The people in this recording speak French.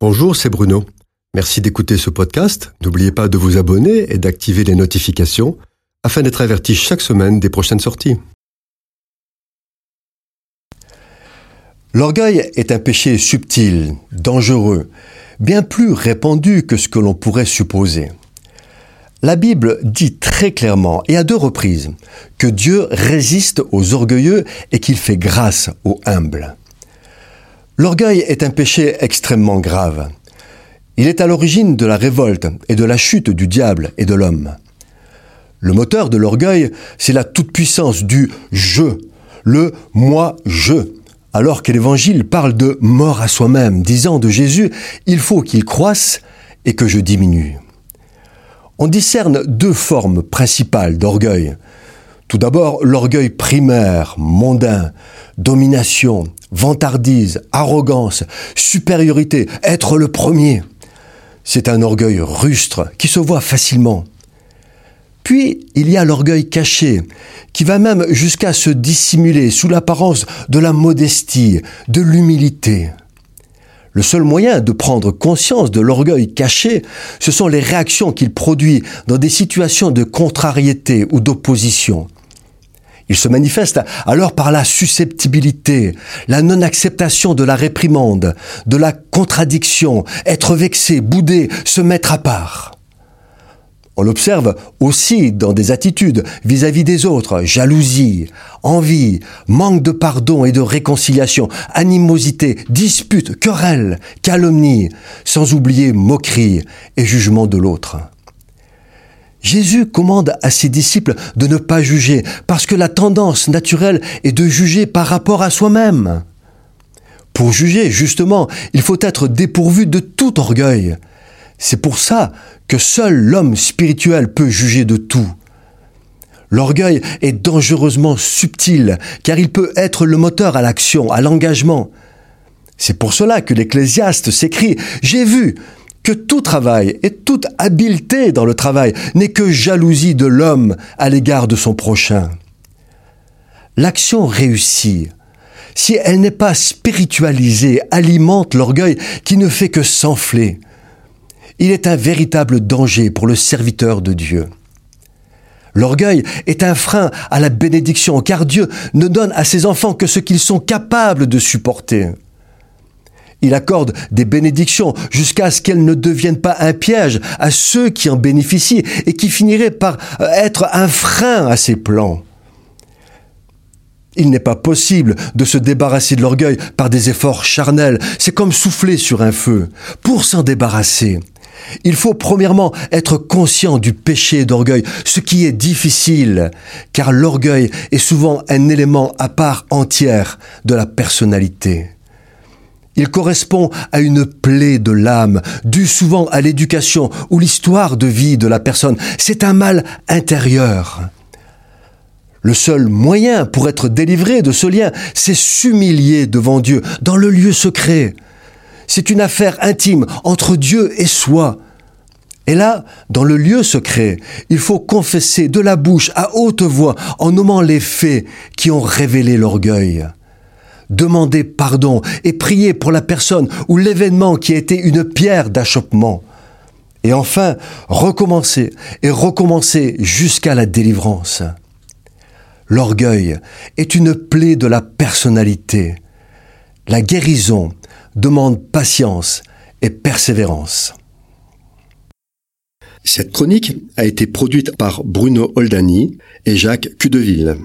Bonjour, c'est Bruno. Merci d'écouter ce podcast. N'oubliez pas de vous abonner et d'activer les notifications afin d'être averti chaque semaine des prochaines sorties. L'orgueil est un péché subtil, dangereux, bien plus répandu que ce que l'on pourrait supposer. La Bible dit très clairement et à deux reprises que Dieu résiste aux orgueilleux et qu'il fait grâce aux humbles. L'orgueil est un péché extrêmement grave. Il est à l'origine de la révolte et de la chute du diable et de l'homme. Le moteur de l'orgueil, c'est la toute-puissance du je, le moi-je, alors que l'Évangile parle de mort à soi-même, disant de Jésus, il faut qu'il croisse et que je diminue. On discerne deux formes principales d'orgueil. Tout d'abord, l'orgueil primaire, mondain, domination, vantardise, arrogance, supériorité, être le premier. C'est un orgueil rustre qui se voit facilement. Puis, il y a l'orgueil caché, qui va même jusqu'à se dissimuler sous l'apparence de la modestie, de l'humilité. Le seul moyen de prendre conscience de l'orgueil caché, ce sont les réactions qu'il produit dans des situations de contrariété ou d'opposition. Il se manifeste alors par la susceptibilité, la non-acceptation de la réprimande, de la contradiction, être vexé, boudé, se mettre à part. On l'observe aussi dans des attitudes vis-à-vis des autres, jalousie, envie, manque de pardon et de réconciliation, animosité, dispute, querelle, calomnie, sans oublier moquerie et jugement de l'autre. Jésus commande à ses disciples de ne pas juger, parce que la tendance naturelle est de juger par rapport à soi-même. Pour juger, justement, il faut être dépourvu de tout orgueil. C'est pour ça que seul l'homme spirituel peut juger de tout. L'orgueil est dangereusement subtil, car il peut être le moteur à l'action, à l'engagement. C'est pour cela que l'Ecclésiaste s'écrit ⁇ J'ai vu que tout travail et toute habileté dans le travail n'est que jalousie de l'homme à l'égard de son prochain. L'action réussie, si elle n'est pas spiritualisée, alimente l'orgueil qui ne fait que s'enfler. Il est un véritable danger pour le serviteur de Dieu. L'orgueil est un frein à la bénédiction, car Dieu ne donne à ses enfants que ce qu'ils sont capables de supporter. Il accorde des bénédictions jusqu'à ce qu'elles ne deviennent pas un piège à ceux qui en bénéficient et qui finiraient par euh, être un frein à ses plans. Il n'est pas possible de se débarrasser de l'orgueil par des efforts charnels. C'est comme souffler sur un feu. Pour s'en débarrasser, il faut premièrement être conscient du péché d'orgueil, ce qui est difficile, car l'orgueil est souvent un élément à part entière de la personnalité. Il correspond à une plaie de l'âme, due souvent à l'éducation ou l'histoire de vie de la personne. C'est un mal intérieur. Le seul moyen pour être délivré de ce lien, c'est s'humilier devant Dieu, dans le lieu secret. C'est une affaire intime entre Dieu et soi. Et là, dans le lieu secret, il faut confesser de la bouche à haute voix en nommant les faits qui ont révélé l'orgueil demander pardon et prier pour la personne ou l'événement qui a été une pierre d'achoppement. Et enfin, recommencer et recommencer jusqu'à la délivrance. L'orgueil est une plaie de la personnalité. La guérison demande patience et persévérance. Cette chronique a été produite par Bruno Oldani et Jacques Cudeville.